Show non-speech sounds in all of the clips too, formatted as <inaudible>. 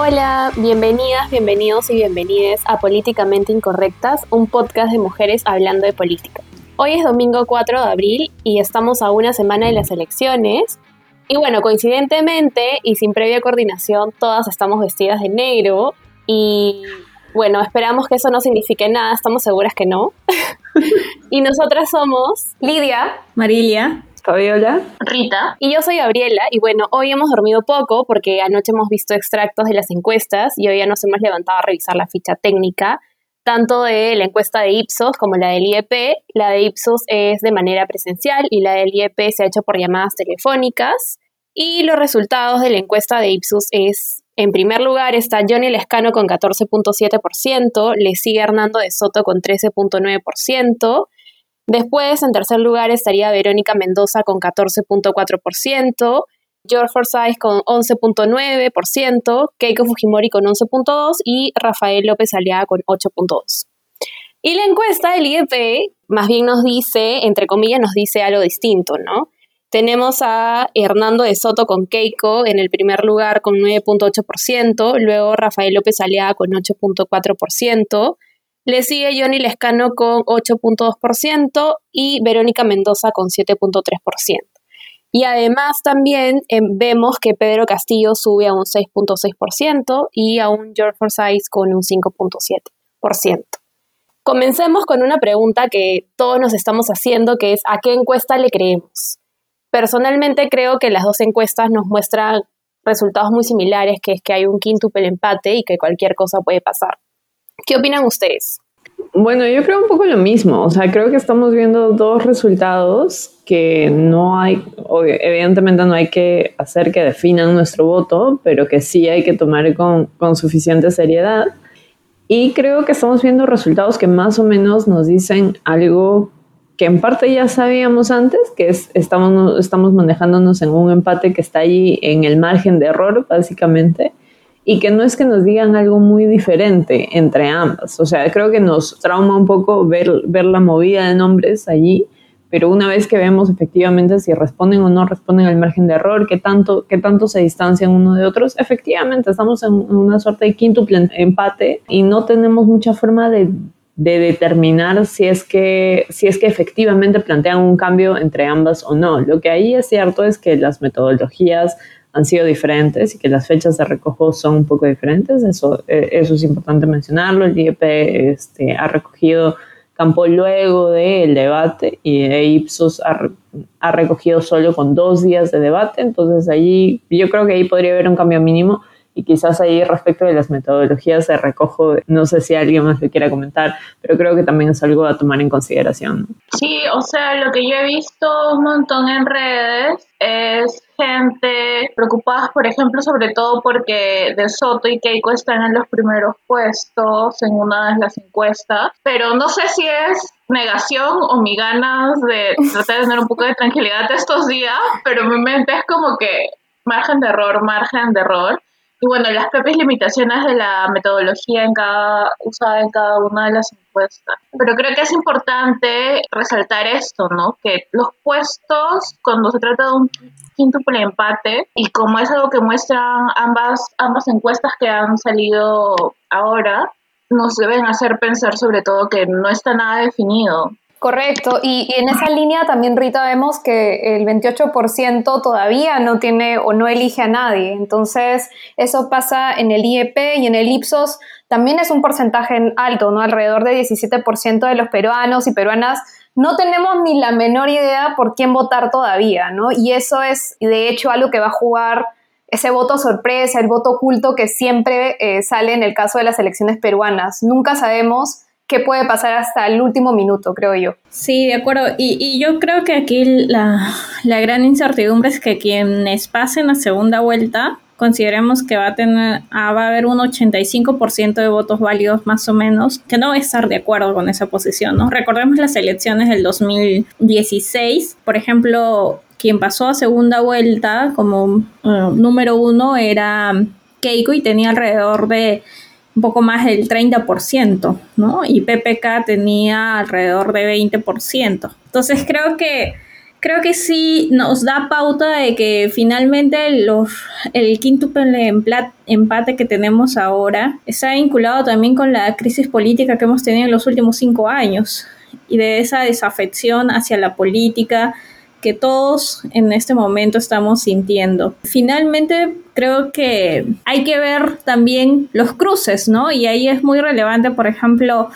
Hola, bienvenidas, bienvenidos y bienvenidas a Políticamente Incorrectas, un podcast de mujeres hablando de política. Hoy es domingo 4 de abril y estamos a una semana de las elecciones. Y bueno, coincidentemente y sin previa coordinación, todas estamos vestidas de negro y bueno, esperamos que eso no signifique nada, estamos seguras que no. <laughs> y nosotras somos Lidia, Marilia, Fabiola, Rita y yo soy Gabriela. Y bueno, hoy hemos dormido poco porque anoche hemos visto extractos de las encuestas y hoy ya nos hemos levantado a revisar la ficha técnica, tanto de la encuesta de Ipsos como la del IEP. La de Ipsos es de manera presencial y la del IEP se ha hecho por llamadas telefónicas. Y los resultados de la encuesta de Ipsos es en primer lugar está Johnny Lescano con 14.7%, le sigue Hernando de Soto con 13.9%, después en tercer lugar estaría Verónica Mendoza con 14.4%, George Forsyth con 11.9%, Keiko Fujimori con 11.2% y Rafael López Aliaga con 8.2%. Y la encuesta del IEP más bien nos dice, entre comillas, nos dice algo distinto, ¿no? Tenemos a Hernando de Soto con Keiko en el primer lugar con 9.8%, luego Rafael López Aliaga con 8.4%, le sigue Johnny Lescano con 8.2% y Verónica Mendoza con 7.3%. Y además también eh, vemos que Pedro Castillo sube a un 6.6% y a un George Forsyth con un 5.7%. Comencemos con una pregunta que todos nos estamos haciendo, que es ¿a qué encuesta le creemos? Personalmente creo que las dos encuestas nos muestran resultados muy similares, que es que hay un quíntuple empate y que cualquier cosa puede pasar. ¿Qué opinan ustedes? Bueno, yo creo un poco lo mismo. O sea, creo que estamos viendo dos resultados que no hay, evidentemente no hay que hacer que definan nuestro voto, pero que sí hay que tomar con, con suficiente seriedad. Y creo que estamos viendo resultados que más o menos nos dicen algo que en parte ya sabíamos antes, que es, estamos, estamos manejándonos en un empate que está ahí en el margen de error, básicamente, y que no es que nos digan algo muy diferente entre ambas. O sea, creo que nos trauma un poco ver, ver la movida de nombres allí, pero una vez que vemos efectivamente si responden o no responden al margen de error, qué tanto, qué tanto se distancian uno de otros, efectivamente estamos en una suerte de quinto empate y no tenemos mucha forma de de determinar si es, que, si es que efectivamente plantean un cambio entre ambas o no. Lo que ahí es cierto es que las metodologías han sido diferentes y que las fechas de recojo son un poco diferentes, eso, eh, eso es importante mencionarlo. El IEP este, ha recogido campo luego del debate y Ipsos ha, ha, recogido solo con dos días de debate, entonces allí yo creo que ahí podría haber un cambio mínimo y quizás ahí respecto de las metodologías de recojo, no sé si alguien más le quiera comentar, pero creo que también es algo a tomar en consideración. Sí, o sea, lo que yo he visto un montón en redes es gente preocupada, por ejemplo, sobre todo porque De Soto y Keiko están en los primeros puestos en una de las encuestas, pero no sé si es negación o mi ganas de tratar de tener un poco de tranquilidad estos días, pero mi mente es como que margen de error, margen de error. Y bueno, las propias limitaciones de la metodología en cada, usada en cada una de las encuestas. Pero creo que es importante resaltar esto, ¿no? Que los puestos, cuando se trata de un quíntuple empate, y como es algo que muestran ambas, ambas encuestas que han salido ahora, nos deben hacer pensar sobre todo que no está nada definido. Correcto, y, en esa línea también, Rita, vemos que el 28% todavía no tiene o no elige a nadie. Entonces, eso pasa en el IEP y en el Ipsos también es un porcentaje alto, ¿no? Alrededor de 17% de los peruanos y peruanas no tenemos ni la menor idea por quién votar todavía, ¿no? Y eso es, de hecho, algo que va a jugar ese voto sorpresa, el voto oculto que siempre eh, sale en el caso de las elecciones peruanas. Nunca sabemos qué puede pasar hasta el último minuto, creo yo. Sí, de acuerdo. Y, yo creo que aquí la, gran incertidumbre es que quienes pasen la segunda vuelta, consideremos que va a tener, ah, va a haber un 85% de votos válidos más o menos, que no va a estar de acuerdo con esa posición, ¿no? Recordemos las elecciones del 2016, por ejemplo, quien pasó a segunda vuelta como eh, número uno era Keiko y tenía alrededor de un poco más del 30%, ¿no? Y PPK tenía alrededor de 20%. Entonces creo que creo que sí nos da pauta de que finalmente los, el quíntuple empate que tenemos ahora está vinculado también con la crisis política que hemos tenido en los últimos cinco años y de esa desafección hacia la política que todos en este momento estamos sintiendo. Finalmente, creo que hay que ver también los cruces, ¿no? Y ahí es muy relevante, por ejemplo,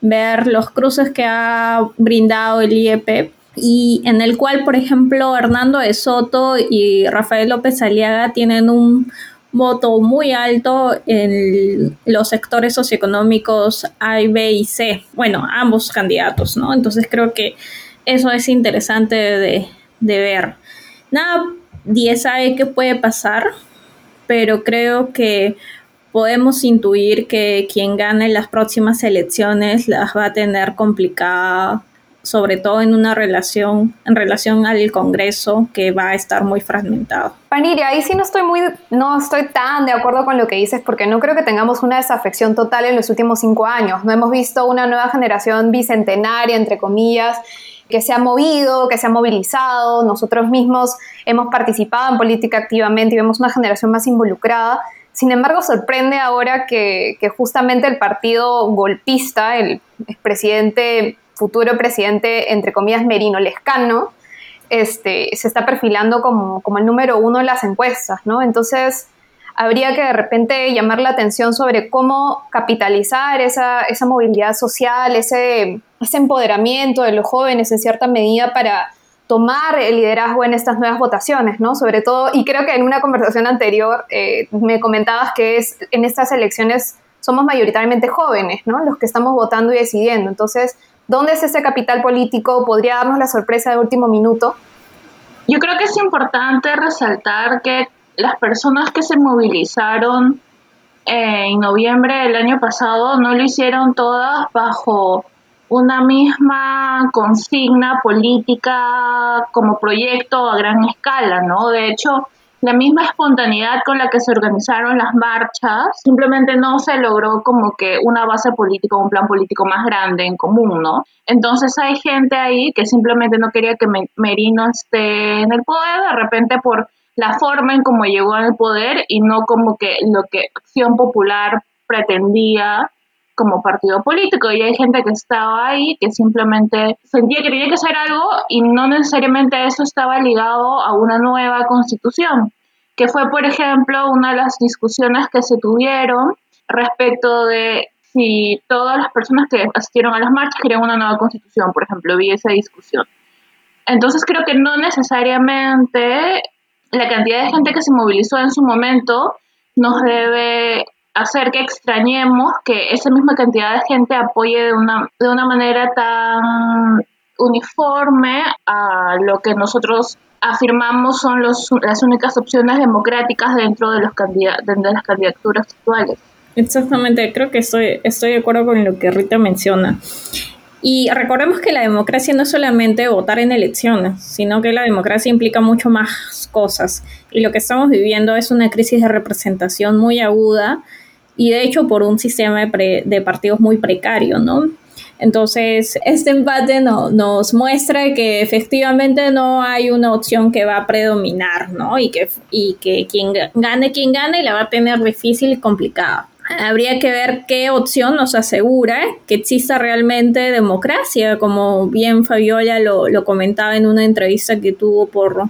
ver los cruces que ha brindado el IEP y en el cual, por ejemplo, Hernando de Soto y Rafael López Aliaga tienen un voto muy alto en los sectores socioeconómicos A, B y C. Bueno, ambos candidatos, ¿no? Entonces creo que eso es interesante de, de ver. Nada, 10 sabe qué puede pasar, pero creo que podemos intuir que quien gane las próximas elecciones las va a tener complicadas sobre todo en una relación, en relación al Congreso que va a estar muy fragmentado. Paniria, ahí sí no estoy muy, no estoy tan de acuerdo con lo que dices, porque no creo que tengamos una desafección total en los últimos cinco años. No hemos visto una nueva generación bicentenaria, entre comillas, que se ha movido, que se ha movilizado. Nosotros mismos hemos participado en política activamente y vemos una generación más involucrada. Sin embargo, sorprende ahora que, justamente el partido golpista, el presidente futuro presidente, entre comillas, Merino Lescano, este, se está perfilando como, como el número uno en las encuestas, ¿no? Entonces, habría que de repente llamar la atención sobre cómo capitalizar esa, esa movilidad social, ese, ese empoderamiento de los jóvenes en cierta medida para tomar el liderazgo en estas nuevas votaciones, ¿no? Sobre todo, y creo que en una conversación anterior eh, me comentabas que es en estas elecciones somos mayoritariamente jóvenes, ¿no? Los que estamos votando y decidiendo. Entonces, ¿Dónde es ese capital político? ¿Podría darnos la sorpresa de último minuto? Yo creo que es importante resaltar que las personas que se movilizaron en noviembre del año pasado no lo hicieron todas bajo una misma consigna política como proyecto a gran escala, ¿no? De hecho, la misma espontaneidad con la que se organizaron las marchas, simplemente no se logró como que una base política un plan político más grande en común, ¿no? Entonces hay gente ahí que simplemente no quería que Merino esté en el poder, de repente por la forma en cómo llegó al poder y no como que lo que Acción Popular pretendía como partido político y hay gente que estaba ahí que simplemente sentía que tenía que hacer algo y no necesariamente eso estaba ligado a una nueva constitución, que fue por ejemplo una de las discusiones que se tuvieron respecto de si todas las personas que asistieron a las marchas querían una nueva constitución, por ejemplo, vi esa discusión. Entonces creo que no necesariamente la cantidad de gente que se movilizó en su momento nos debe hacer que extrañemos que esa misma cantidad de gente apoye de una, de una manera tan uniforme a lo que nosotros afirmamos son los, las únicas opciones democráticas dentro de, los de las candidaturas actuales. Exactamente, creo que estoy, estoy de acuerdo con lo que Rita menciona. Y recordemos que la democracia no es solamente votar en elecciones, sino que la democracia implica mucho más cosas. Y lo que estamos viviendo es una crisis de representación muy aguda y de hecho por un sistema de, partidos muy precario, ¿no? Entonces, este empate no, nos muestra que efectivamente no hay una opción que va a predominar, ¿no? Y que, y que quien gane, quien gane, la va a tener difícil y complicada. Habría que ver qué opción nos asegura que exista realmente democracia, como bien Fabiola lo, comentaba en una entrevista que tuvo por,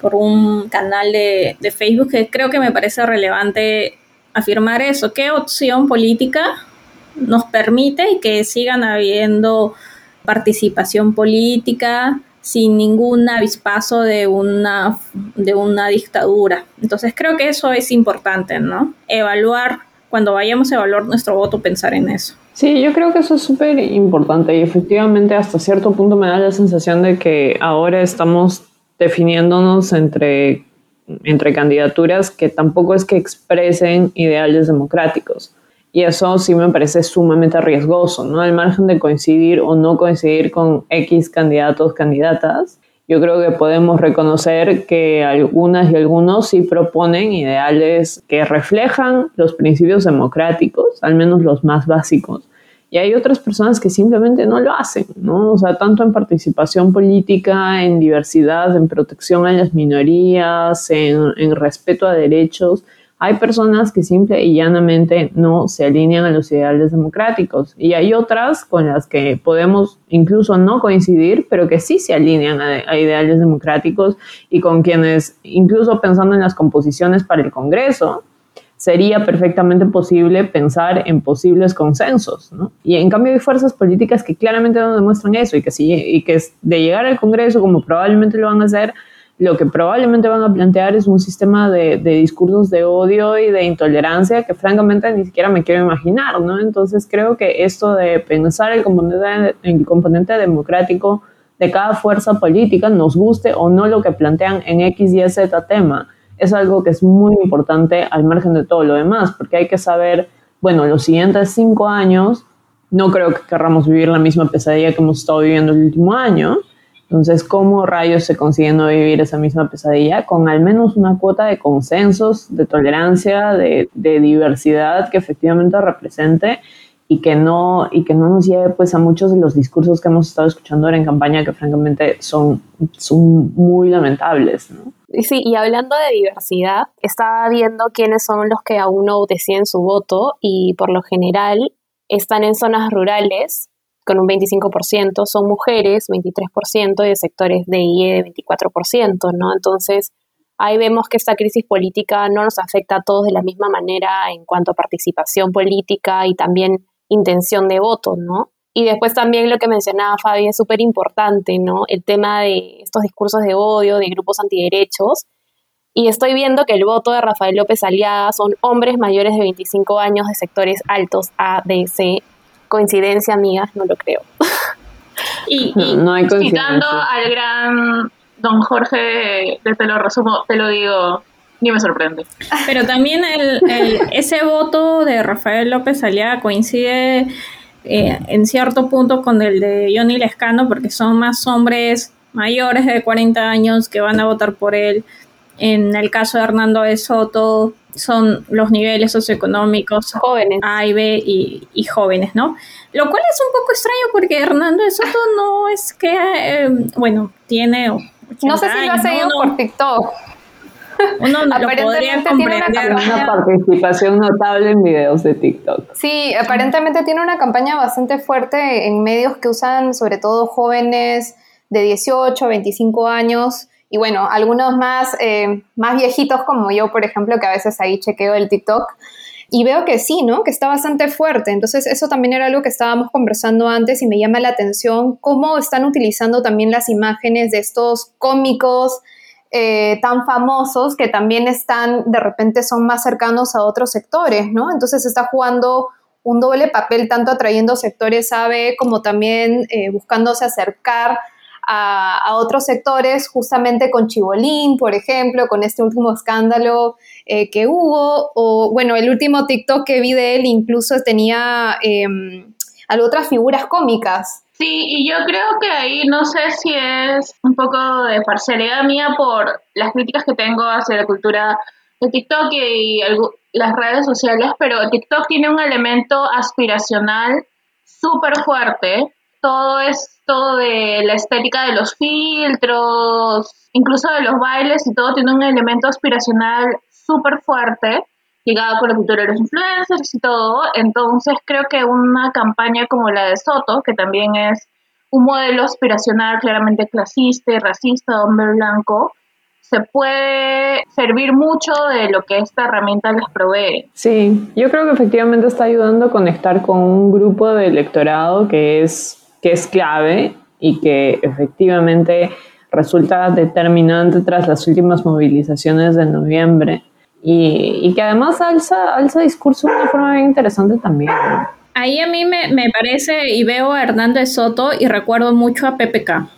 por un canal de, de Facebook, que creo que me parece relevante afirmar eso. ¿Qué opción política nos permite que sigan habiendo participación política sin ningún avispazo de una, de una dictadura? Entonces creo que eso es importante, ¿no? Evaluar, cuando vayamos a evaluar nuestro voto, pensar en eso. Sí, yo creo que eso es súper importante y efectivamente hasta cierto punto me da la sensación de que ahora estamos definiéndonos entre entre candidaturas que tampoco es que expresen ideales democráticos. Y eso sí me parece sumamente riesgoso, ¿no? Al margen de coincidir o no coincidir con X candidatos, candidatas, yo creo que podemos reconocer que algunas y algunos sí proponen ideales que reflejan los principios democráticos, al menos los más básicos, y hay otras personas que simplemente no lo hacen, ¿no? O sea, tanto en participación política, en diversidad, en protección a las minorías, en, en respeto a derechos, hay personas que simple y llanamente no se alinean a los ideales democráticos y hay otras con las que podemos incluso no coincidir, pero que sí se alinean a, ideales democráticos y con quienes, incluso pensando en las composiciones para el Congreso, sería perfectamente posible pensar en posibles consensos. ¿no? Y en cambio hay fuerzas políticas que claramente no demuestran eso y que, sí, y que de llegar al Congreso, como probablemente lo van a hacer, lo que probablemente van a plantear es un sistema de, discursos de odio y de intolerancia que francamente ni siquiera me quiero imaginar, ¿no? Entonces creo que esto de pensar el componente, el componente democrático de cada fuerza política, nos guste o no lo que plantean en X, Y, Z tema, es algo que es muy importante al margen de todo lo demás, porque hay que saber, bueno, los siguientes cinco años, no creo que querramos vivir la misma pesadilla que hemos estado viviendo el último año, entonces, ¿cómo rayos se consigue no vivir esa misma pesadilla? Con al menos una cuota de consensos, de tolerancia, de, diversidad que efectivamente represente y que no y que no nos lleve pues a muchos de los discursos que hemos estado escuchando ahora en campaña que francamente son, son muy lamentables, ¿no? Sí, y hablando de diversidad, estaba viendo quiénes son los que aún no deciden su voto y por lo general están en zonas rurales con un 25%, son mujeres, 23%, y de sectores de IE, 24%, ¿no? Entonces, ahí vemos que esta crisis política no nos afecta a todos de la misma manera en cuanto a participación política y también intención de voto, ¿no? Y después también lo que mencionaba Fabi es súper importante, ¿no? El tema de estos discursos de odio, de grupos antiderechos. Y estoy viendo que el voto de Rafael López Aliaga son hombres mayores de 25 años de sectores altos A, D, C, coincidencia, amigas, no lo creo. <laughs> y, no hay citando al gran don Jorge, te lo resumo, te lo digo, ni me sorprende. Pero también el, <laughs> ese voto de Rafael López Aliaga coincide eh, en cierto punto con el de Johnny Lescano, porque son más hombres mayores de 40 años que van a votar por él. En el caso de Hernando de Soto, son los niveles socioeconómicos jóvenes A y B y, jóvenes, ¿no? Lo cual es un poco extraño porque Hernando de Soto no es que, eh, bueno, tiene... No sé si lo ha seguido por TikTok. Uno no aparentemente tiene una, participación notable en videos de TikTok. Sí, aparentemente tiene una campaña bastante fuerte en medios que usan sobre todo jóvenes de 18, 25 años y bueno, algunos más, eh, más viejitos como yo, por ejemplo, que a veces ahí chequeo el TikTok. Y veo que sí, ¿no? Que está bastante fuerte. Entonces, eso también era algo que estábamos conversando antes y me llama la atención cómo están utilizando también las imágenes de estos cómicos eh, tan famosos que también están, de repente, son más cercanos a otros sectores, ¿no? Entonces, está jugando un doble papel, tanto atrayendo sectores AB como también eh, buscándose acercar a, otros sectores, justamente con Chibolín, por ejemplo, con este último escándalo eh, que hubo, o bueno, el último TikTok que vi de él incluso tenía eh, otras figuras cómicas. Sí, y yo creo que ahí no sé si es un poco de parcialidad mía por las críticas que tengo hacia la cultura de TikTok y las redes sociales, pero TikTok tiene un elemento aspiracional súper fuerte. Todo es todo de la estética de los filtros, incluso de los bailes y todo tiene un elemento aspiracional súper fuerte, ligado con la cultura de los influencers y todo. Entonces creo que una campaña como la de Soto, que también es un modelo aspiracional claramente clasista y racista, hombre blanco, se puede servir mucho de lo que esta herramienta les provee. Sí, yo creo que efectivamente está ayudando a conectar con un grupo de electorado que es que es clave y que efectivamente resulta determinante tras las últimas movilizaciones de noviembre y, que además alza, alza discurso de una forma bien interesante también. Ahí a mí me, parece y veo a Hernández Soto y recuerdo mucho a PPK.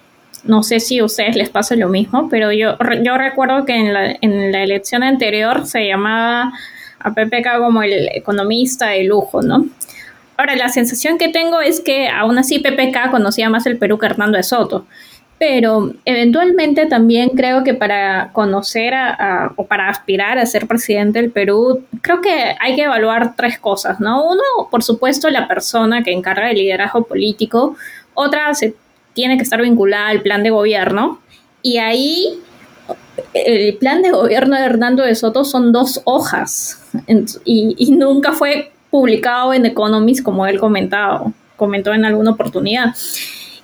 No sé si a ustedes les pasa lo mismo, pero yo, yo recuerdo que en la, en la elección anterior se llamaba a PPK como el economista de lujo, ¿no? Ahora, la sensación que tengo es que aún así PPK conocía más el Perú que Hernando de Soto. pero eventualmente también creo que para conocer o para aspirar a ser presidente del Perú, creo que hay que evaluar tres cosas, ¿no? Uno, por supuesto, la persona que encarga el liderazgo político. Otra, se tiene que estar vinculada al plan de gobierno. Y ahí, el plan de gobierno de Hernando de Soto son dos hojas y nunca fue publicado en Economist como él comentado, comentó en alguna oportunidad.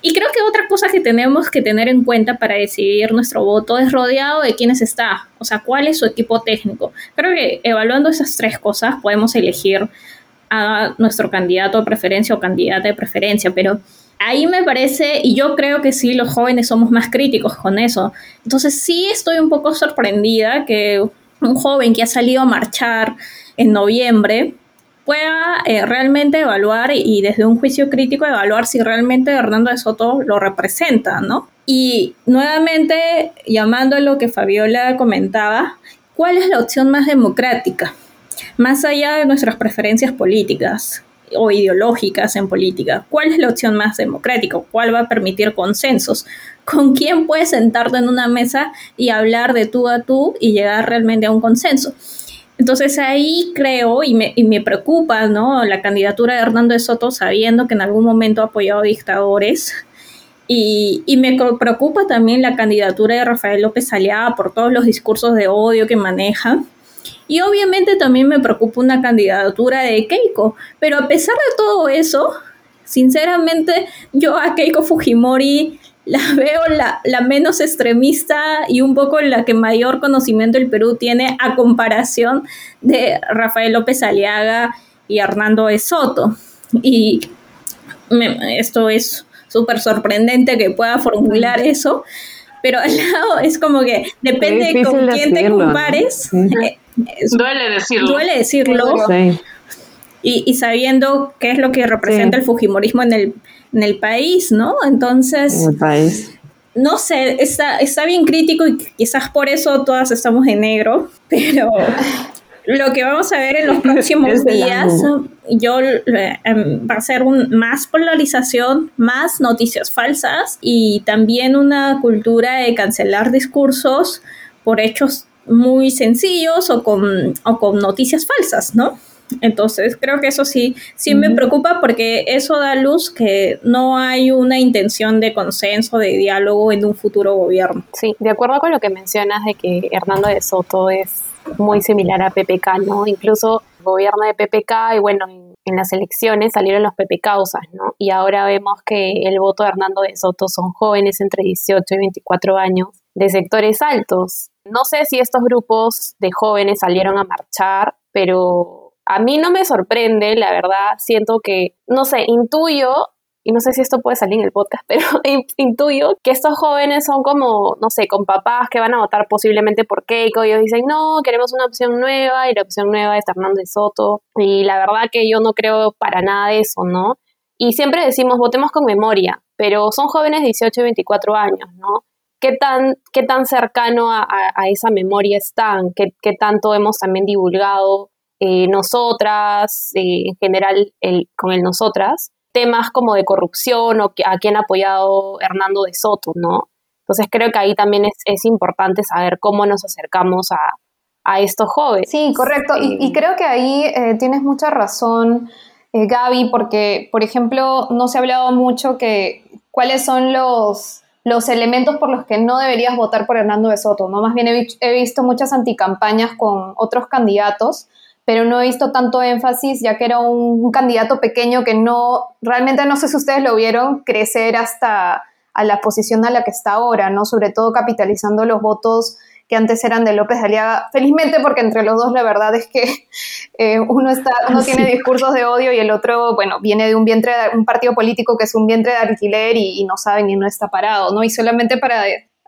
Y creo que otra cosa que tenemos que tener en cuenta para decidir nuestro voto es rodeado de quiénes está, o sea, cuál es su equipo técnico. Creo que evaluando esas tres cosas podemos elegir a nuestro candidato de preferencia o candidata de preferencia, pero ahí me parece, y yo creo que sí, los jóvenes somos más críticos con eso. Entonces sí estoy un poco sorprendida que un joven que ha salido a marchar en noviembre pueda eh, realmente evaluar y desde un juicio crítico evaluar si realmente Hernando de Soto lo representa, ¿no? Y nuevamente, llamando a lo que Fabiola comentaba, ¿cuál es la opción más democrática? Más allá de nuestras preferencias políticas o ideológicas en política, ¿cuál es la opción más democrática? ¿Cuál va a permitir consensos? ¿Con quién puedes sentarte en una mesa y hablar de tú a tú y llegar realmente a un consenso? Entonces ahí creo y me, y me, preocupa ¿no? la candidatura de Hernando de Soto sabiendo que en algún momento ha apoyado dictadores y, y, me preocupa también la candidatura de Rafael López Aliaga por todos los discursos de odio que maneja. Y obviamente también me preocupa una candidatura de Keiko, pero a pesar de todo eso, sinceramente yo a Keiko Fujimori la <laughs> veo la, la, menos extremista y un poco la que mayor conocimiento el Perú tiene a comparación de Rafael López Aliaga y Hernando de Soto. Y esto es súper sorprendente que pueda formular eso, pero al <laughs> lado es como que depende con quién te compares. Eh, duele decirlo. Duele decirlo. Y, y, sabiendo qué es lo que representa el Fujimorismo en el en el país, ¿no? Entonces, no sé, está, está bien crítico y quizás por eso todas estamos en negro, <laughs> pero lo que vamos a ver en los <laughs> próximos días, yo em, va a ser un, más polarización, más noticias falsas y también una cultura de cancelar discursos por hechos muy sencillos o con, o con noticias falsas, ¿no? Entonces, creo que eso sí, sí me preocupa porque eso da luz que no hay una intención de consenso, de diálogo en un futuro gobierno. Sí, de acuerdo con lo que mencionas de que Hernando de Soto es muy similar a PPK, ¿no? Incluso el gobierno de PPK y bueno, en, las elecciones salieron los PPK, ¿no? Y ahora vemos que el voto de Hernando de Soto son jóvenes entre 18 y 24 años de sectores altos. No sé si estos grupos de jóvenes salieron a marchar, pero a mí no me sorprende, la verdad, siento que, no sé, intuyo, y no sé si esto puede salir en el podcast, <laughs> pero intuyo que estos jóvenes son como, no sé, con papás que van a votar posiblemente por Keiko, ellos dicen, no, queremos una opción nueva, y la opción nueva es Hernández Soto, y la verdad que yo no creo para nada de eso, ¿no? Y siempre decimos, votemos con memoria, pero son jóvenes de 18 y 24 años, ¿no? ¿Qué tan, qué tan cercano a, esa memoria están? ¿Qué, ¿Qué tanto hemos también divulgado eh, nosotras, eh, en general el, con el nosotras, temas como de corrupción o a quién ha apoyado Hernando de Soto, ¿no? Entonces creo que ahí también es, importante saber cómo nos acercamos a, estos jóvenes. Sí, correcto. Y, eh, creo que ahí tienes mucha razón, Gaby, porque, por ejemplo, no se ha hablado mucho que cuáles son los, los elementos por los que no deberías votar por Hernando de Soto, ¿no? Más bien he, he visto muchas anticampañas con otros candidatos pero no he visto tanto énfasis, ya que era un, candidato pequeño que no, realmente no sé si ustedes lo vieron crecer hasta a la posición a la que está ahora, ¿no? Sobre todo capitalizando los votos que antes eran de López Aliaga, felizmente porque entre los dos la verdad es que <laughs> eh, uno, está, uno <laughs> tiene discursos de odio y el otro, bueno, viene de un vientre, un partido político que es un vientre de alquiler y, y no saben y no está parado, ¿no? Y solamente para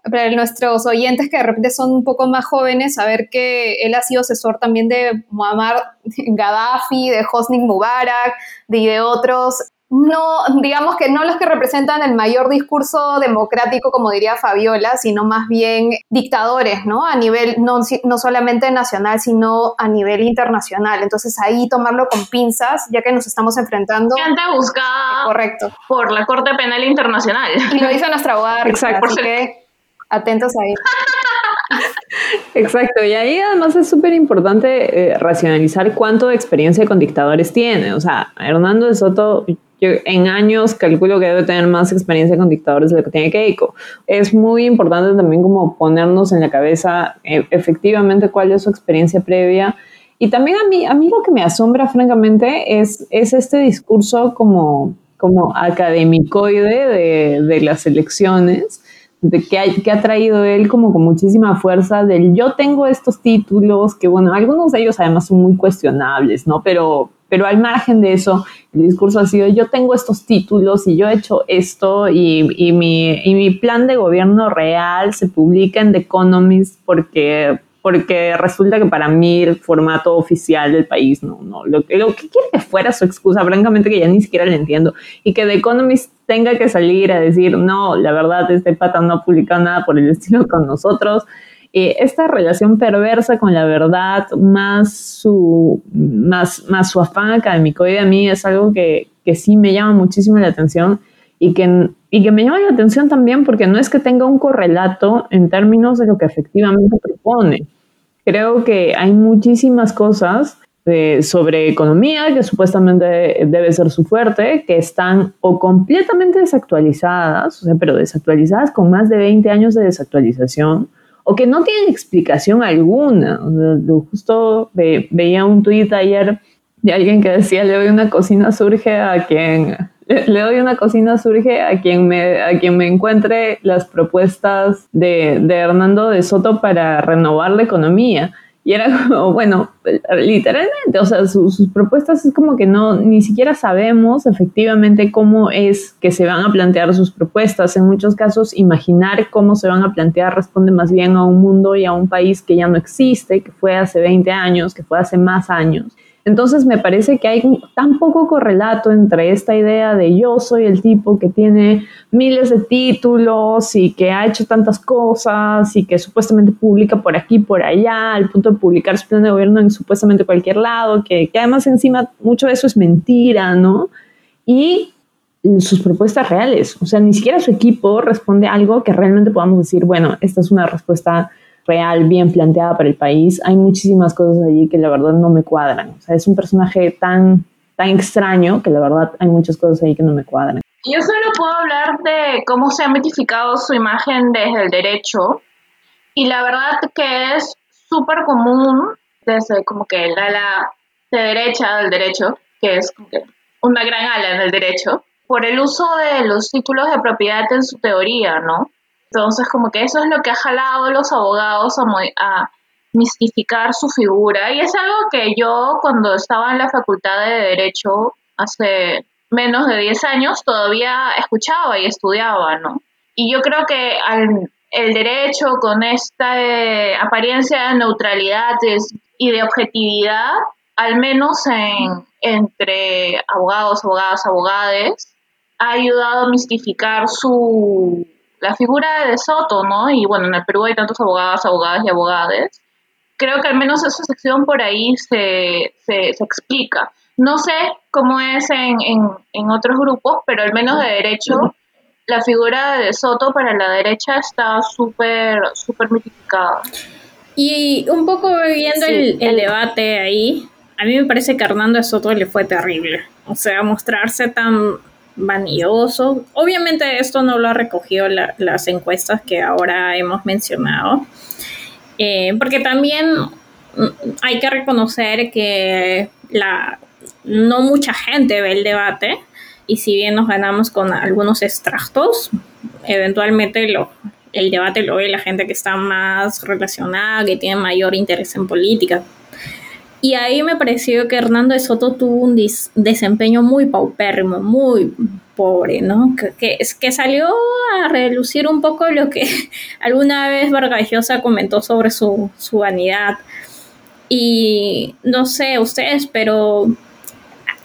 para nuestros oyentes que de repente son un poco más jóvenes, saber que él ha sido asesor también de Muammar Gaddafi, de Hosni Mubarak, de, de otros no, digamos que no los que representan el mayor discurso democrático, como diría Fabiola, sino más bien dictadores, ¿no? A nivel no, no solamente nacional, sino a nivel internacional. Entonces ahí tomarlo con pinzas, ya que nos estamos enfrentando. Gente buscada correcto. por la Corte Penal Internacional. Y lo dice nuestra abogada, <laughs> Exacto. así que atentos ahí. <laughs> Exacto, y ahí además es súper importante eh, racionalizar cuánto experiencia con dictadores tiene. O sea, Hernando de Soto yo en años calculo que debe tener más experiencia con dictadores de lo que tiene Keiko. Es muy importante también como ponernos en la cabeza eh, efectivamente cuál es su experiencia previa. Y también a mí, a mí lo que me asombra francamente es, es este discurso como, como de, de las elecciones de que, ha traído él como con muchísima fuerza del yo tengo estos títulos, que bueno, algunos de ellos además son muy cuestionables, ¿no? Pero, pero al margen de eso, el discurso ha sido yo tengo estos títulos y yo he hecho esto y, y, mi, y mi plan de gobierno real se publica en The Economist porque porque resulta que para mí el formato oficial del país no, no, lo, lo que quiere que fuera su excusa, francamente que ya ni siquiera le entiendo, y que The Economist tenga que salir a decir, no, la verdad, este pata no ha publicado nada por el estilo <laughs> con nosotros, eh, esta relación perversa con la verdad, más su, más, más su afán académico, y a mí es algo que, que sí me llama muchísimo la atención, y que, y que me llama la atención también porque no es que tenga un correlato en términos de lo que efectivamente propone. Creo que hay muchísimas cosas sobre economía, que supuestamente debe ser su fuerte, que están o completamente desactualizadas, o sea, pero desactualizadas con más de 20 años de desactualización, o que no tienen explicación alguna. O justo ve, veía un tuit ayer de alguien que decía, le doy una cocina surge a quien le doy una cocina surge a quien me, a quien me encuentre las propuestas de, de Hernando de Soto para renovar la economía. Y era <laughs> como, bueno, literalmente, o sea, sus, sus, propuestas es como que no, ni siquiera sabemos efectivamente cómo es que se van a plantear sus propuestas. En muchos casos, imaginar cómo se van a plantear responde más bien a un mundo y a un país que ya no existe, que fue hace 20 años, que fue hace más años. Entonces me parece que hay tan poco correlato entre esta idea de yo soy el tipo que tiene miles de títulos y que ha hecho tantas cosas y que supuestamente publica por aquí, por allá, al punto de publicar su plan de gobierno en supuestamente cualquier lado, que, que además encima mucho de eso es mentira, ¿no? Y sus propuestas reales, o sea, ni siquiera su equipo responde a algo que realmente podamos decir, bueno, esta es una respuesta real, bien planteada para el país, hay muchísimas cosas allí que la verdad no me cuadran. O sea, es un personaje tan, tan extraño que la verdad hay muchas cosas ahí que no me cuadran. Yo solo puedo hablar de cómo se ha mitificado su imagen desde el derecho y la verdad que es súper común desde como que el ala de derecha del derecho, que es como que una gran ala en el derecho, por el uso de los títulos de propiedad en su teoría, ¿no? Entonces, como que eso es lo que ha jalado a los abogados a, a, mistificar su figura. Y es algo que yo, cuando estaba en la facultad de Derecho, hace menos de 10 años, todavía escuchaba y estudiaba, ¿no? Y yo creo que al, el derecho, con esta eh, apariencia de neutralidad y de objetividad, al menos en, entre abogados, abogadas, abogades, ha ayudado a mistificar su la figura de Soto, ¿no? Y bueno, en el Perú hay tantos abogados, abogadas y abogades. Creo que al menos esa sección por ahí se, se, se explica. No sé cómo es en, en, en, otros grupos, pero al menos de derecho, la figura de Soto para la derecha está súper, súper mitificada. Y un poco viendo sí, el, el debate ahí, a mí me parece que a Hernando de Soto le fue terrible. O sea, mostrarse tan vanidoso. Obviamente esto no lo ha recogido la, las encuestas que ahora hemos mencionado, eh, porque también hay que reconocer que la, no mucha gente ve el debate y si bien nos ganamos con algunos extractos, eventualmente lo, el debate lo ve la gente que está más relacionada, que tiene mayor interés en política. Y ahí me pareció que Hernando de Soto tuvo un desempeño muy paupérrimo, muy pobre, ¿no? Que, que, que salió a relucir un poco lo que <laughs> alguna vez Vargas Llosa comentó sobre su, su vanidad. Y no sé ustedes, pero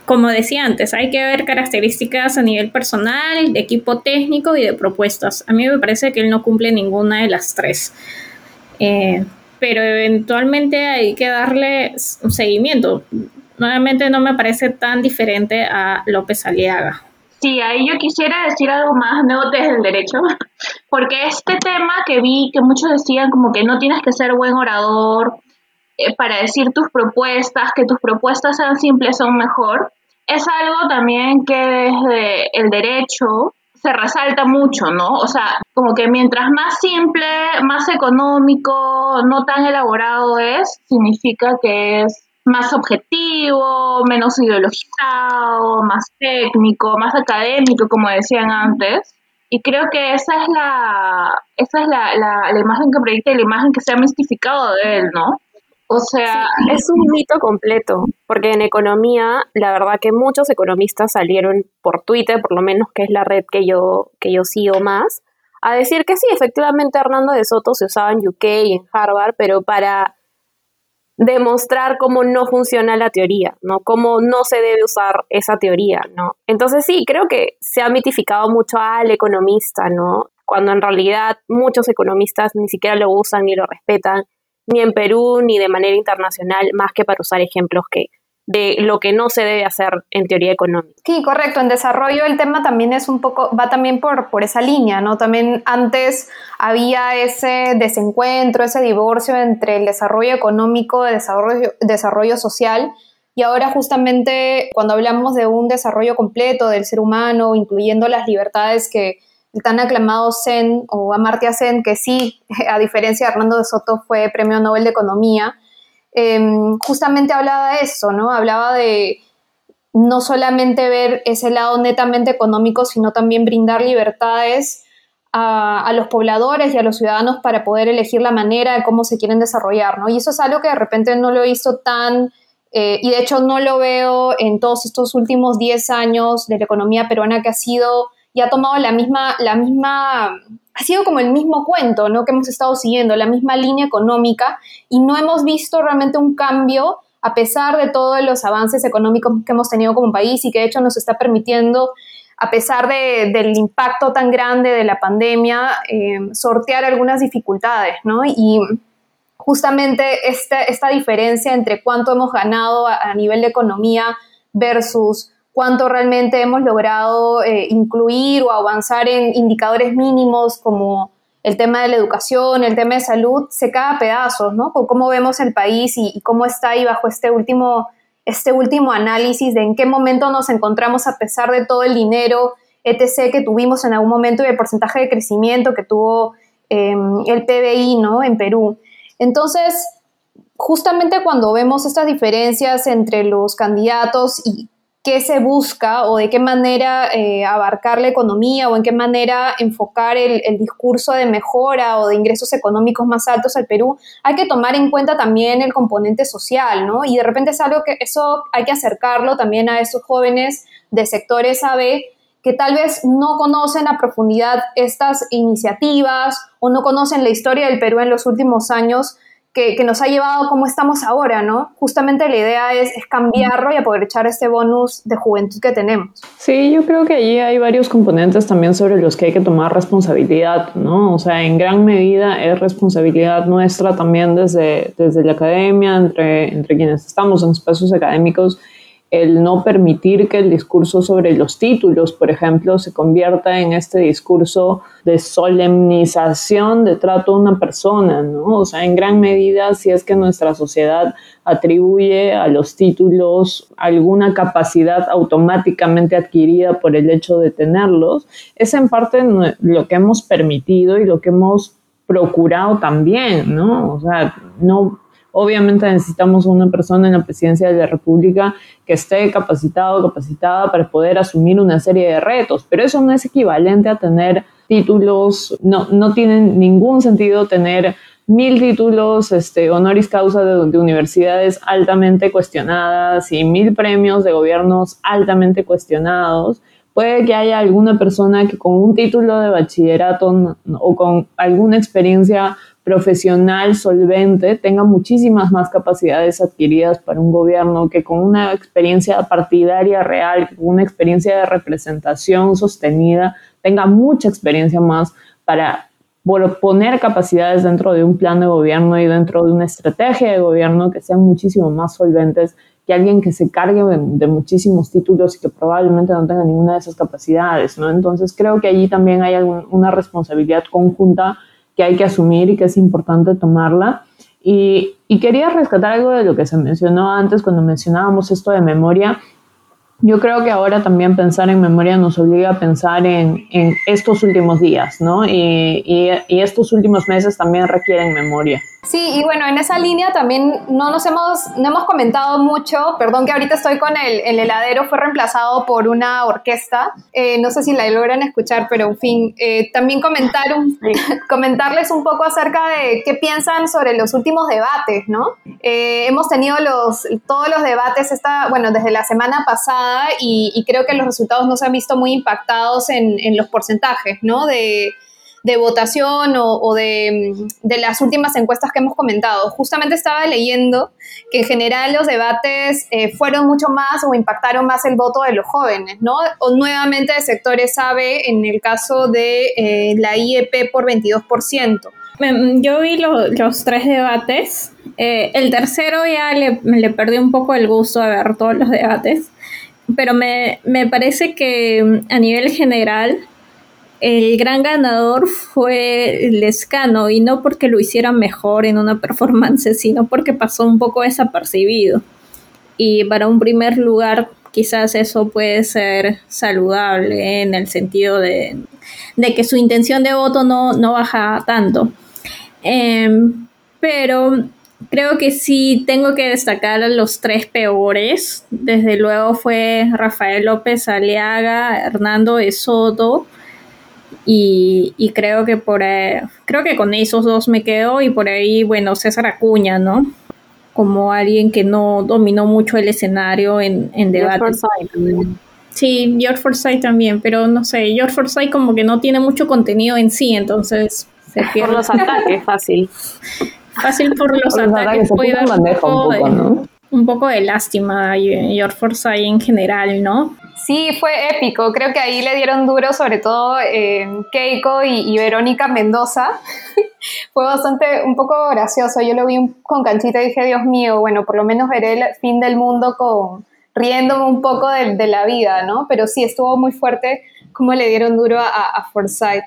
como decía antes, hay que ver características a nivel personal, de equipo técnico y de propuestas. A mí me parece que él no cumple ninguna de las tres. Eh, pero eventualmente hay que darle un seguimiento. Nuevamente no me parece tan diferente a López Aliaga. Sí, ahí yo quisiera decir algo más nuevo desde el derecho, <laughs> porque este tema que vi que muchos decían como que no tienes que ser buen orador eh, para decir tus propuestas, que tus propuestas sean simples son mejor, es algo también que desde el derecho se resalta mucho, ¿no? O sea, como que mientras más simple, más económico, no tan elaborado es, significa que es más objetivo, menos ideologizado, más técnico, más académico, como decían antes. Y creo que esa es la, esa es la, la, imagen que proyecta y la imagen que se ha mistificado de él, ¿no? O sea, es un mito completo, porque en economía, la verdad que muchos economistas salieron por Twitter, por lo menos que es la red que yo, que yo sigo más, a decir que sí, efectivamente Hernando de Soto se usaba en UK y en Harvard, pero para demostrar cómo no funciona la teoría, ¿no? Cómo no se debe usar esa teoría, ¿no? Entonces sí, creo que se ha mitificado mucho al economista, ¿no? Cuando en realidad muchos economistas ni siquiera lo usan ni lo respetan ni en Perú ni de manera internacional, más que para usar ejemplos que de lo que no se debe hacer en teoría económica. Sí, correcto. En desarrollo el tema también es un poco, va también por, por esa línea, ¿no? También antes había ese desencuentro, ese divorcio entre el desarrollo económico el desarrollo, desarrollo social. Y ahora justamente cuando hablamos de un desarrollo completo del ser humano, incluyendo las libertades que, el tan aclamado Sen o Amartya Sen, que sí, <laughs> a diferencia de Hernando de Soto, fue premio Nobel de Economía, em, justamente hablaba de eso, ¿no? Hablaba de no solamente ver ese lado netamente económico, sino también brindar libertades a, los pobladores y a los ciudadanos para poder elegir la manera de cómo se quieren desarrollar, ¿no? Y eso es algo que de repente no lo visto tan, eh, y de hecho no lo veo en todos estos últimos 10 años de la economía peruana que ha sido y ha tomado la misma, la misma, ha sido como el mismo cuento, ¿no? Que hemos estado siguiendo, la misma línea económica y no hemos visto realmente un cambio a pesar de todos los avances económicos que hemos tenido como país y que de hecho nos está permitiendo, a pesar del impacto tan grande de la pandemia, eh, sortear algunas dificultades, ¿no? Y justamente esta, esta diferencia entre cuánto hemos ganado a nivel de economía versus cuánto realmente hemos logrado eh, incluir o avanzar en indicadores mínimos como el tema de la educación, el tema de salud, se cae a pedazos, ¿no? cómo vemos el país y, cómo está ahí bajo este último, este último análisis de en qué momento nos encontramos a pesar de todo el dinero, etc., que tuvimos en algún momento y el porcentaje de crecimiento que tuvo em, el PBI, ¿no? En Perú. Entonces, justamente cuando vemos estas diferencias entre los candidatos y qué se busca o de qué manera eh, abarcar la economía o en qué manera enfocar el, discurso de mejora o de ingresos económicos más altos al Perú, hay que tomar en cuenta también el componente social, ¿no? Y de repente es algo que eso hay que acercarlo también a esos jóvenes de sectores AB que tal vez no conocen a profundidad estas iniciativas o no conocen la historia del Perú en los últimos años que, nos ha llevado como estamos ahora, ¿no? Justamente la idea es, cambiarlo y aprovechar este bonus de juventud que tenemos. Sí, yo creo que allí hay varios componentes también sobre los que hay que tomar responsabilidad, ¿no? O sea, en gran medida es responsabilidad nuestra también desde, desde la academia, entre, entre quienes estamos en espacios académicos, el no permitir que el discurso sobre los títulos, por ejemplo, se convierta en este discurso de solemnización de trato a una persona, ¿no? O sea, en gran medida, si es que nuestra sociedad atribuye a los títulos alguna capacidad automáticamente adquirida por el hecho de tenerlos, es en parte lo que hemos permitido y lo que hemos procurado también, ¿no? O sea, no Obviamente necesitamos una persona en la presidencia de la República que esté capacitado capacitada para poder asumir una serie de retos, pero eso no es equivalente a tener títulos, no, no tiene ningún sentido tener mil títulos este, honoris causa de, de, universidades altamente cuestionadas y mil premios de gobiernos altamente cuestionados. Puede que haya alguna persona que con un título de bachillerato o con alguna experiencia profesional solvente tenga muchísimas más capacidades adquiridas para un gobierno que con una experiencia partidaria real, con una experiencia de representación sostenida, tenga mucha experiencia más para poner capacidades dentro de un plan de gobierno y dentro de una estrategia de gobierno que sean muchísimo más solventes que alguien que se cargue de, muchísimos títulos y que probablemente no tenga ninguna de esas capacidades, ¿no? Entonces creo que allí también hay una responsabilidad conjunta que hay que asumir y que es importante tomarla. Y, y quería rescatar algo de lo que se mencionó antes cuando mencionábamos esto de memoria. Yo creo que ahora también pensar en memoria nos obliga a pensar en, en estos últimos días, ¿no? Y, y, y, estos últimos meses también requieren memoria. Sí, y bueno, en esa línea también no nos hemos, no hemos comentado mucho, perdón que ahorita estoy con el, el heladero, fue reemplazado por una orquesta, eh, no sé si la logran escuchar, pero en fin, eh, también comentar un, <laughs> comentarles un poco acerca de qué piensan sobre los últimos debates, ¿no? Eh, hemos tenido los, todos los debates, esta, bueno, desde la semana pasada y, y, creo que los resultados no se han visto muy impactados en, en los porcentajes, ¿no? De de votación o, de, las últimas encuestas que hemos comentado. Justamente estaba leyendo que en general los debates eh, fueron mucho más o impactaron más el voto de los jóvenes, ¿no? O nuevamente de sectores sabe en el caso de eh, la IEP por 22%. Yo vi los tres debates. Eh, el tercero ya le, le, perdí un poco el gusto de ver todos los debates, pero me, me parece que a nivel general el gran ganador fue Lescano y no porque lo hiciera mejor en una <laughs> performance, sino porque pasó un poco desapercibido. Y para un primer lugar quizás eso puede ser saludable en el sentido de, que su intención de voto no, no baja tanto. Em, pero creo que sí tengo que destacar a los tres peores. Desde luego fue Rafael López Aliaga, Hernando de Soto y, creo que por creo que con esos dos me quedo y por ahí, bueno, César Acuña, ¿no? Como alguien que no dominó mucho el escenario en, en debate. Sí, George Forsyth también, pero no sé, George Forsyth como que no tiene mucho contenido en sí, entonces se pierde. Por los <laughs> ataques, fácil. Fácil por los, ataques, puede dar un poco, de, un poco de lástima a George Forsyth en general, ¿no? Sí, fue épico. Creo que ahí le dieron duro, sobre todo eh, Keiko y, Verónica Mendoza. <laughs> fue bastante, un poco gracioso. Yo lo vi con canchita y dije, Dios mío, bueno, por lo menos veré el fin del mundo con riéndome un poco de, la vida, ¿no? Pero sí, estuvo muy fuerte como le dieron duro a, a Forsyth.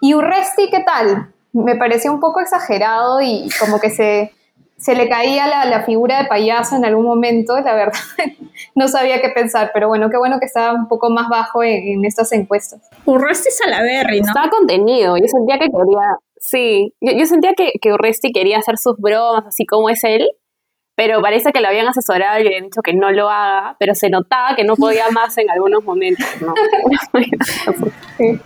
¿Y Urresti qué tal? Me pareció un poco exagerado y como que se se le caía la, figura de payaso en algún momento, la verdad, <laughs> no sabía qué pensar, pero bueno, qué bueno que estaba un poco más bajo en, estas encuestas. Urresti Salaberry, ¿no? Estaba contenido, yo sentía que quería, sí, yo, sentía que, que Urresti quería hacer sus bromas así como es él, pero parece que lo habían asesorado y le habían dicho que no lo haga, pero se notaba que no podía más en algunos momentos, ¿no? <laughs> <laughs> sí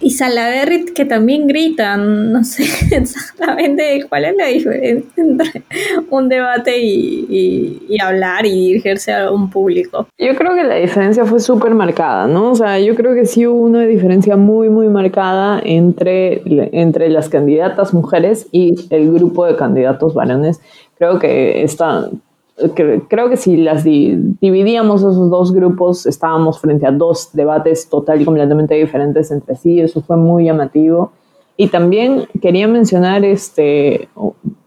y Salaberry que también gritan, no sé <laughs> exactamente cuál es la diferencia entre un debate y, hablar y dirigirse a un público. Yo creo que la diferencia fue súper marcada, ¿no? O sea, yo creo que sí hubo una diferencia muy, muy marcada entre, entre las candidatas mujeres y el grupo de candidatos varones. Creo que está, creo que si las dividíamos esos dos grupos, estábamos frente a dos debates total y completamente diferentes entre sí, eso fue muy llamativo. Y también quería mencionar este,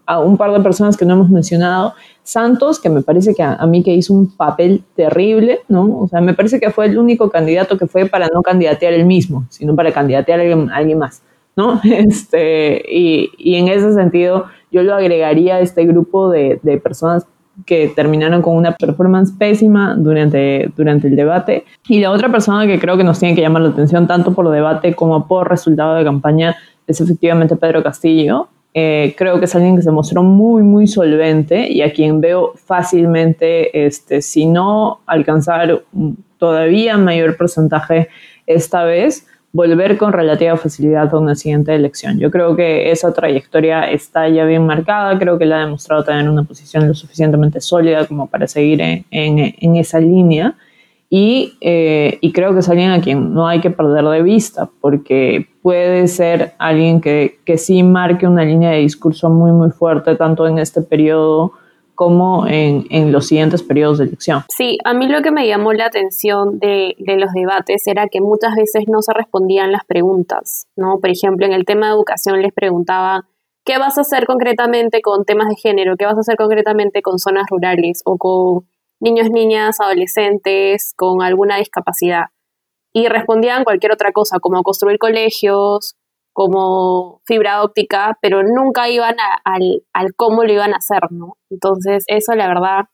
a un par de personas que no hemos mencionado. Santos, que me parece que a, mí que hizo un papel terrible, ¿no? O sea, me parece que fue el único candidato que fue para no candidatear él mismo, sino para candidatear a alguien, más, ¿no? <laughs> Este, y, y, en ese sentido, yo lo agregaría a este grupo de, de personas que terminaron con una performance pésima durante, durante el debate. Y la otra persona que creo que nos tiene que llamar la atención tanto por debate como por resultado de campaña es efectivamente Pedro Castillo. Eh, creo que es alguien que se mostró muy, muy solvente y a quien veo fácilmente, este, si no alcanzar todavía mayor porcentaje esta vez, volver con relativa facilidad a una siguiente elección. Yo creo que esa trayectoria está ya bien marcada, creo que la ha demostrado tener una posición lo suficientemente sólida como para seguir en, esa línea. Y, eh, y, creo que es alguien a quien no hay que perder de vista, porque puede ser alguien que, que sí marque una línea de discurso muy, muy fuerte, tanto en este periodo como en, en, los siguientes periodos de elección. Sí, a mí lo que me llamó la atención de, de, los debates era que muchas veces no se respondían las preguntas, ¿no? Por ejemplo, en el tema de educación les preguntaba, ¿qué vas a hacer concretamente con temas de género? ¿Qué vas a hacer concretamente con zonas rurales o con niños, niñas, adolescentes con alguna discapacidad? Y respondían cualquier otra cosa, como construir colegios, como fibra óptica, pero nunca iban al, al, cómo lo iban a hacer, ¿no? Entonces, eso la verdad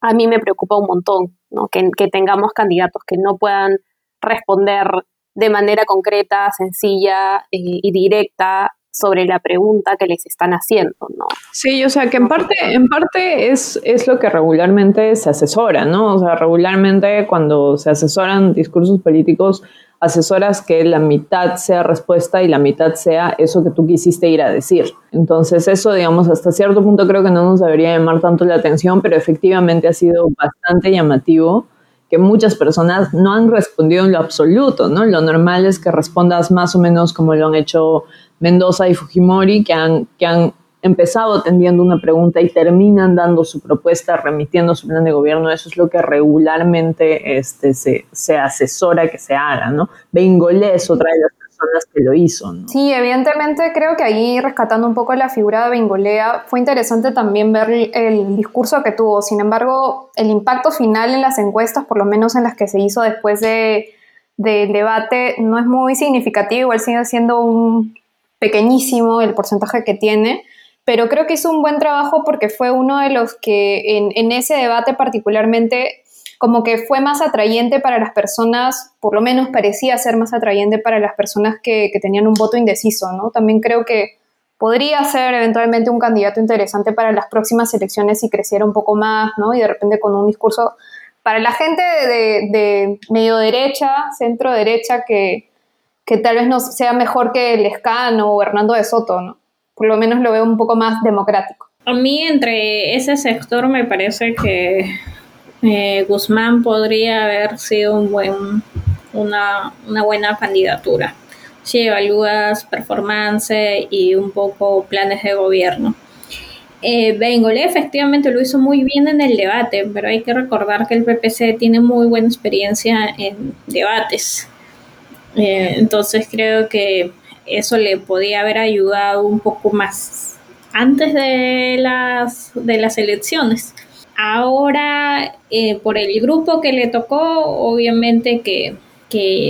a mí me preocupa un montón, ¿no? Que, que tengamos candidatos que no puedan responder de manera concreta, sencilla eh, y directa sobre la pregunta que les están haciendo, ¿no? Sí, o sea, que en parte, en parte es, es lo que regularmente se asesora, ¿no? O sea, regularmente cuando se asesoran discursos políticos, asesoras que la mitad sea respuesta y la mitad sea eso que tú quisiste ir a decir. Entonces eso, digamos, hasta cierto punto creo que no nos debería llamar tanto la atención, pero efectivamente ha sido bastante llamativo que muchas personas no han respondido en lo absoluto, ¿no? Lo normal es que respondas más o menos como lo han hecho Mendoza y Fujimori, que han, que han empezado atendiendo una pregunta y terminan dando su propuesta, remitiendo su plan de gobierno, eso es lo que regularmente este, se, se asesora que se haga, ¿no? Es otra de las personas que lo hizo, ¿no? Sí, evidentemente creo que ahí, rescatando un poco la figura de Bengolea, fue interesante también ver el discurso que tuvo, sin embargo, el impacto final en las encuestas, por lo menos en las que se hizo después de, del debate, no es muy significativo, igual sigue siendo un pequeñísimo el porcentaje que tiene, pero creo que hizo un buen trabajo porque fue uno de los que en, ese debate particularmente como que fue más atrayente para las personas, por lo menos parecía ser más atrayente para las personas que, tenían un voto indeciso, ¿no? También creo que podría ser eventualmente un candidato interesante para las próximas elecciones si creciera un poco más, ¿no? Y de repente con un discurso para la gente de, medio derecha, centro derecha, que, que tal vez no sea mejor que el Escano o Hernando de Soto, ¿no? Por lo menos lo veo un poco más democrático. A mí entre ese sector me parece que eh, Guzmán podría haber sido un buen, una, una buena candidatura. Si evalúas performance y un poco planes de gobierno. Eh, efectivamente lo hizo muy bien en el debate, pero hay que recordar que el PPC tiene muy buena experiencia en debates. Eh, entonces creo que eso le podía haber ayudado un poco más antes de las, de las elecciones. Ahora, eh, por el grupo que le tocó, obviamente que,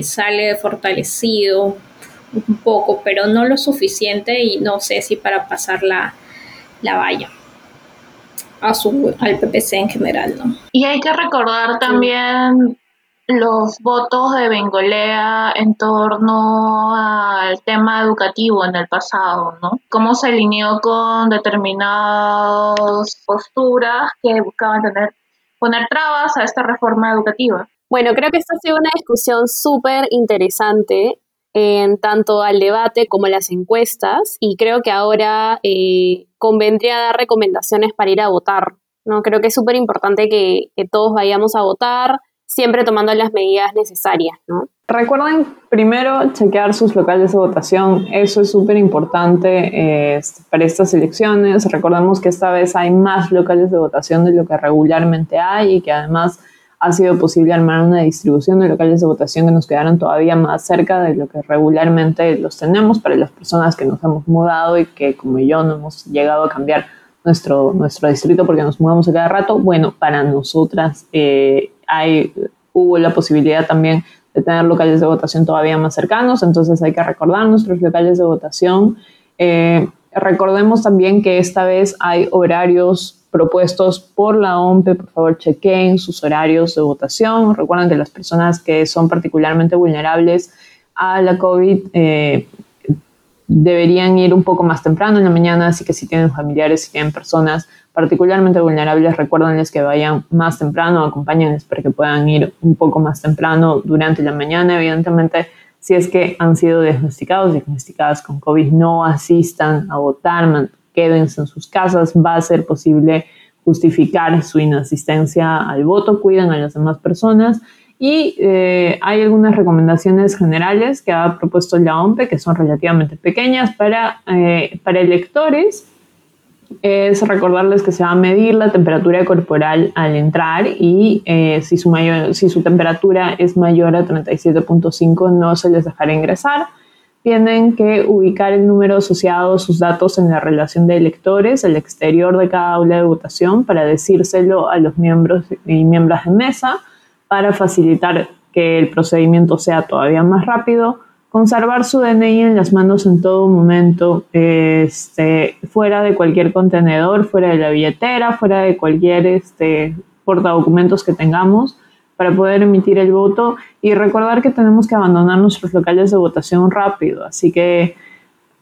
sale fortalecido un poco, pero no lo suficiente y no sé si para pasar la, la valla a su, al PPC en general, ¿no? Y hay que recordar también los votos de Bengolea en torno al tema educativo en el pasado, ¿no? Cómo se alineó con determinadas posturas que buscaban tener, poner trabas a esta reforma educativa. Bueno, creo que esta ha sido una discusión súper interesante en tanto al debate como a las encuestas y creo que ahora eh, convendría dar recomendaciones para ir a votar. ¿no? Creo que es súper importante que, que todos vayamos a votar, siempre tomando las medidas necesarias, ¿no? Recuerden primero chequear sus locales de votación, eso es súper importante para estas elecciones. Recordemos que esta vez hay más locales de votación de lo que regularmente hay y que además ha sido posible armar una distribución de locales de votación que nos quedaran todavía más cerca de lo que regularmente los tenemos para las personas que nos hemos mudado y que como yo no hemos llegado a cambiar nuestro, nuestro distrito porque nos mudamos a cada rato. Bueno, para nosotras eh, hay, hubo la posibilidad también de tener locales de votación todavía más cercanos, entonces hay que recordar nuestros locales de votación. Eh, recordemos también que esta vez hay horarios propuestos por la OMPE, por favor chequen sus horarios de votación. Recuerden que las personas que son particularmente vulnerables a la COVID eh, deberían ir un poco más temprano en la mañana, así que si tienen familiares, si tienen personas particularmente vulnerables, recuérdenles que vayan más temprano, acompáñenles para que puedan ir un poco más temprano durante la mañana. Evidentemente, si es que han sido diagnosticados, diagnosticadas con COVID, no asistan a votar, quédense en sus casas, va a ser posible justificar su inasistencia al voto, cuiden a las demás personas Y eh, hay algunas recomendaciones generales que ha propuesto la OMPE que son relativamente pequeñas para, eh, para electores. Es recordarles que se va a medir la temperatura corporal al entrar y eh, si, su mayor, si su temperatura es mayor a 37.5 no se les dejará ingresar. Tienen que ubicar el número asociado a sus datos en la relación de electores al exterior de cada aula de votación para decírselo a los miembros y miembros de mesa para facilitar que el procedimiento sea todavía más rápido, conservar su DNI en las manos en todo momento, este, fuera de cualquier contenedor, fuera de la billetera, fuera de cualquier este, portadocumentos que tengamos para poder emitir el voto y recordar que tenemos que abandonar nuestros locales de votación rápido. Así que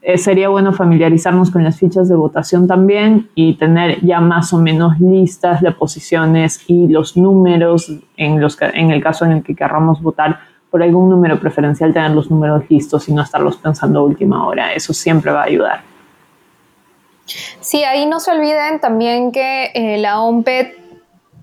eh, sería bueno familiarizarnos con las fichas de votación también y tener ya más o menos listas las posiciones y los números en, los en el caso en el que querramos votar por algún número preferencial, tener los números listos y no estarlos pensando a última hora. Eso siempre va a ayudar. Sí, ahí no se olviden también que eh, la OMPET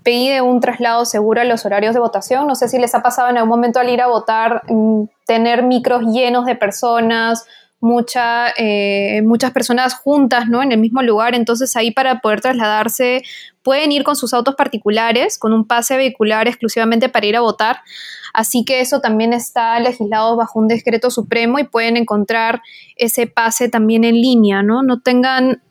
pide un traslado seguro a los horarios de votación. No sé si les ha pasado en algún momento al ir a votar mm, tener micros llenos de personas mucha, eh, muchas personas juntas, ¿no? En el mismo lugar, entonces ahí para poder trasladarse pueden ir con sus autos particulares, con un pase vehicular exclusivamente para ir a votar. Así que eso también está legislado bajo un decreto supremo y pueden encontrar ese pase también en línea, ¿no? No tengan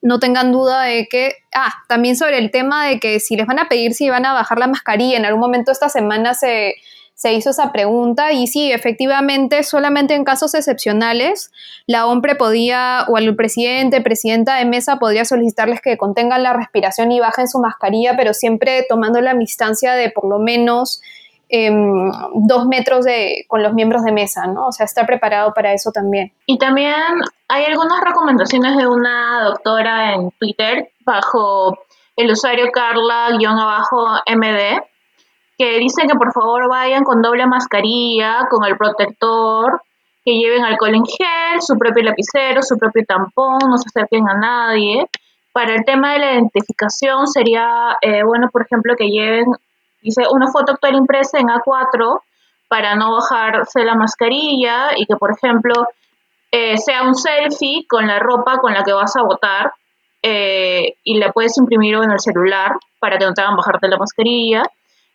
no tengan duda de que, ah, también sobre el tema de que si les van a pedir si van a bajar la mascarilla, en algún momento esta semana se, se hizo esa pregunta y sí, efectivamente, solamente en casos excepcionales, la OMPRE podía, o el presidente, presidenta de mesa podría solicitarles que contengan la respiración y bajen su mascarilla, pero siempre tomando la distancia de por lo menos em, dos metros de, con los miembros de mesa, ¿no? O sea, estar preparado para eso también. Y también hay algunas recomendaciones de una doctora en Twitter bajo el usuario Carla-MD que dicen que por favor vayan con doble mascarilla, con el protector, que lleven alcohol en gel, su propio lapicero, su propio tampón, no se acerquen a nadie. Para el tema de la identificación sería eh, bueno, por ejemplo, que lleven, dice, una foto actual impresa en A4 para no bajarse la mascarilla y que, por ejemplo, eh, sea un selfie con la ropa con la que vas a votar eh, y la puedes imprimir en el celular para que no te hagan bajarte la mascarilla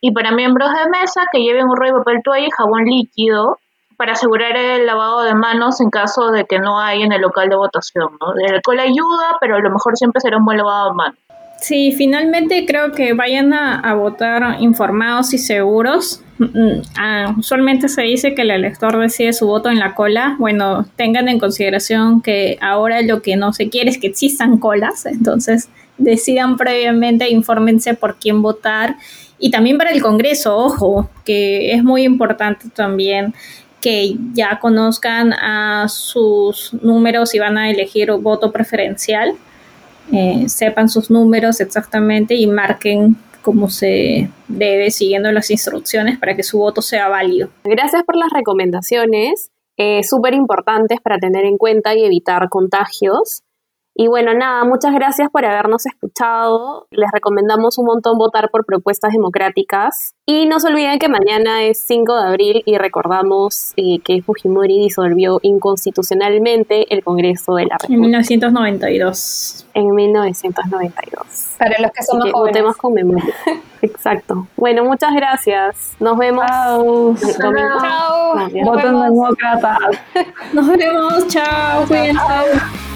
y para miembros de mesa que lleven un rollo de papel toalla y jabón líquido para asegurar el lavado de manos en caso de que no hay en el local de votación. ¿no? El alcohol ayuda, pero a lo mejor siempre será un buen lavado de manos. Sí, finalmente creo que vayan a, votar informados y seguros. Mm, ah, usualmente se dice que el elector decide su voto en la cola. Bueno, tengan en consideración que ahora lo que no se quiere es que existan colas, entonces decidan previamente, infórmense por quién votar y también para el Congreso, ojo, que es muy importante también que ya conozcan a sus números y van a elegir voto preferencial, eh, sepan sus números exactamente y marquen como se debe siguiendo las instrucciones para que su voto sea válido. Gracias por las recomendaciones, eh, súper importantes para tener en cuenta y evitar contagios. Y bueno, nada, muchas gracias por habernos escuchado. Les recomendamos un montón votar por propuestas democráticas. Y no se olviden que mañana es 5 de abril y recordamos eh, que Fujimori disolvió inconstitucionalmente el Congreso de la República. En 1992. En 1992. Para los que somos jóvenes. Votemos con memoria. <laughs> Exacto. Bueno, muchas gracias. Nos vemos. Chao. Chao. Voten demócratas. Nos vemos. Chao. Cuídense.